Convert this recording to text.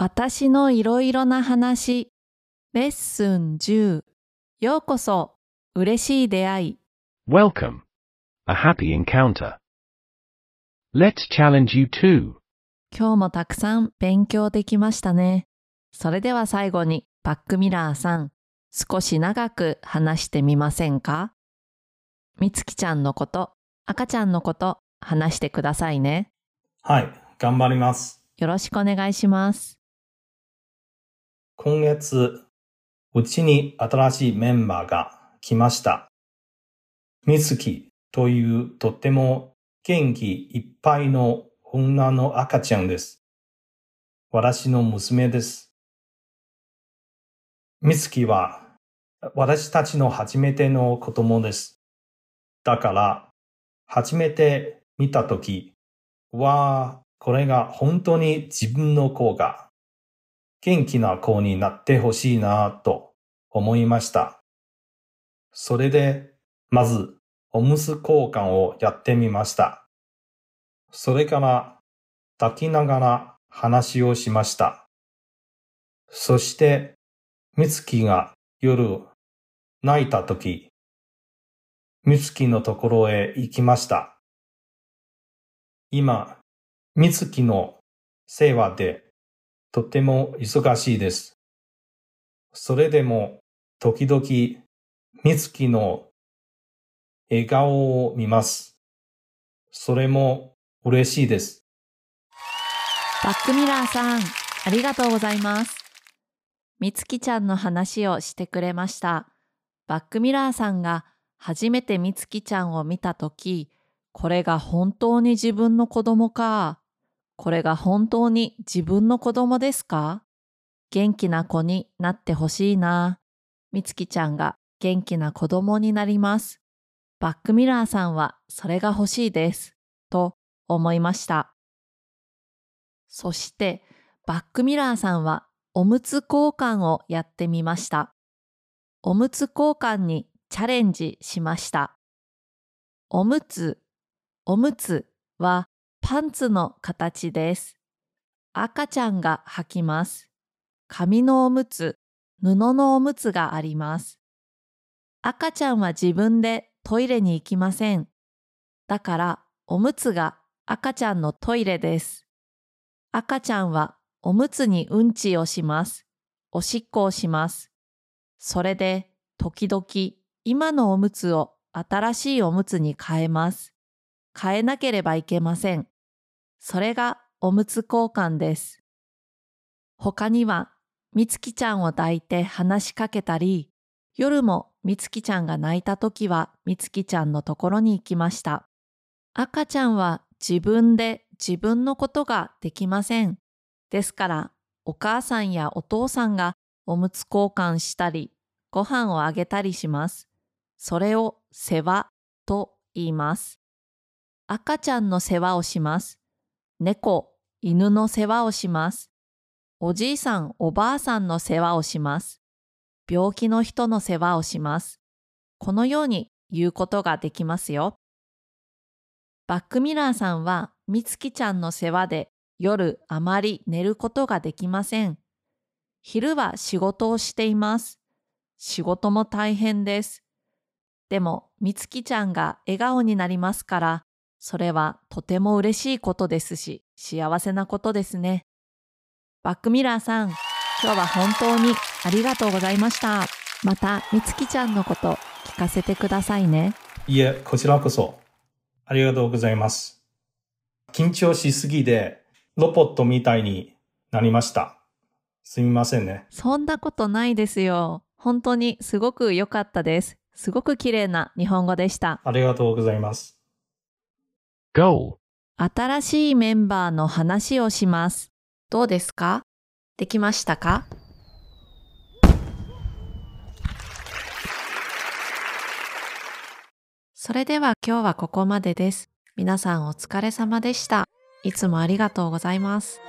私のいろいろな話、レッスン10。ようこそ、嬉しい出会い。Welcome. A happy encounter. Let's challenge you too. 今日もたくさん勉強できましたね。それでは最後に、バックミラーさん、少し長く話してみませんか？みつきちゃんのこと、赤ちゃんのこと、話してくださいね。はい、頑張ります。よろしくお願いします。今月、うちに新しいメンバーが来ました。みつきというとっても元気いっぱいの女の赤ちゃんです。私の娘です。みつきは私たちの初めての子供です。だから、初めて見たとき、わあ、これが本当に自分の子が元気な子になってほしいなと思いました。それで、まず、おむつ交換をやってみました。それから、抱きながら話をしました。そして、みつきが夜泣いたとき、みつきのところへ行きました。今、みつきの世話でとても忙しいです。それでも、時々、みつきの笑顔を見ます。それも嬉しいです。バックミラーさん、ありがとうございます。みつきちゃんの話をしてくれました。バックミラーさんが初めてみつきちゃんを見たとき、これが本当に自分の子供か。これが本当に自分の子供ですか？元気な子になってほしいな。みつきちゃんが元気な子供になります。バックミラーさんはそれが欲しいです。と思いました。そして、バックミラーさんはおむつ交換をやってみました。おむつ交換にチャレンジしました。おむつ、おむつはパンツの形です。赤ちゃんが履きます。紙のおむつ、布のおむつがあります。赤ちゃんは自分でトイレに行きません。だから、おむつが赤ちゃんのトイレです。赤ちゃんはおむつにうんちをします。おしっこをします。それで、時々、今のおむつを新しいおむつに変えます。変えなければいけません。それがおむつ交換です。他には、みつきちゃんを抱いて話しかけたり、夜もみつきちゃんが泣いたときはみつきちゃんのところに行きました。赤ちゃんは自分で自分のことができません。ですから、お母さんやお父さんがおむつ交換したり、ご飯をあげたりします。それを世話と言います。赤ちゃんの世話をします。猫、犬の世話をします。おじいさん、おばあさんの世話をします。病気の人の世話をします。このように言うことができますよ。バックミラーさんはみつきちゃんの世話で夜あまり寝ることができません。昼は仕事をしています。仕事も大変です。でも、みつきちゃんが笑顔になりますから、それはとても嬉しいことですし、幸せなことですね。バックミラーさん、今日は本当にありがとうございました。また、みつきちゃんのこと聞かせてくださいね。いえ、こちらこそ。ありがとうございます。緊張しすぎで、ロボットみたいになりました。すみませんね。そんなことないですよ。本当にすごく良かったです。すごく綺麗な日本語でした。ありがとうございます。Goal. 新しいメンバーの話をします。どうですか？できましたか？それでは今日はここまでです。皆さんお疲れ様でした。いつもありがとうございます。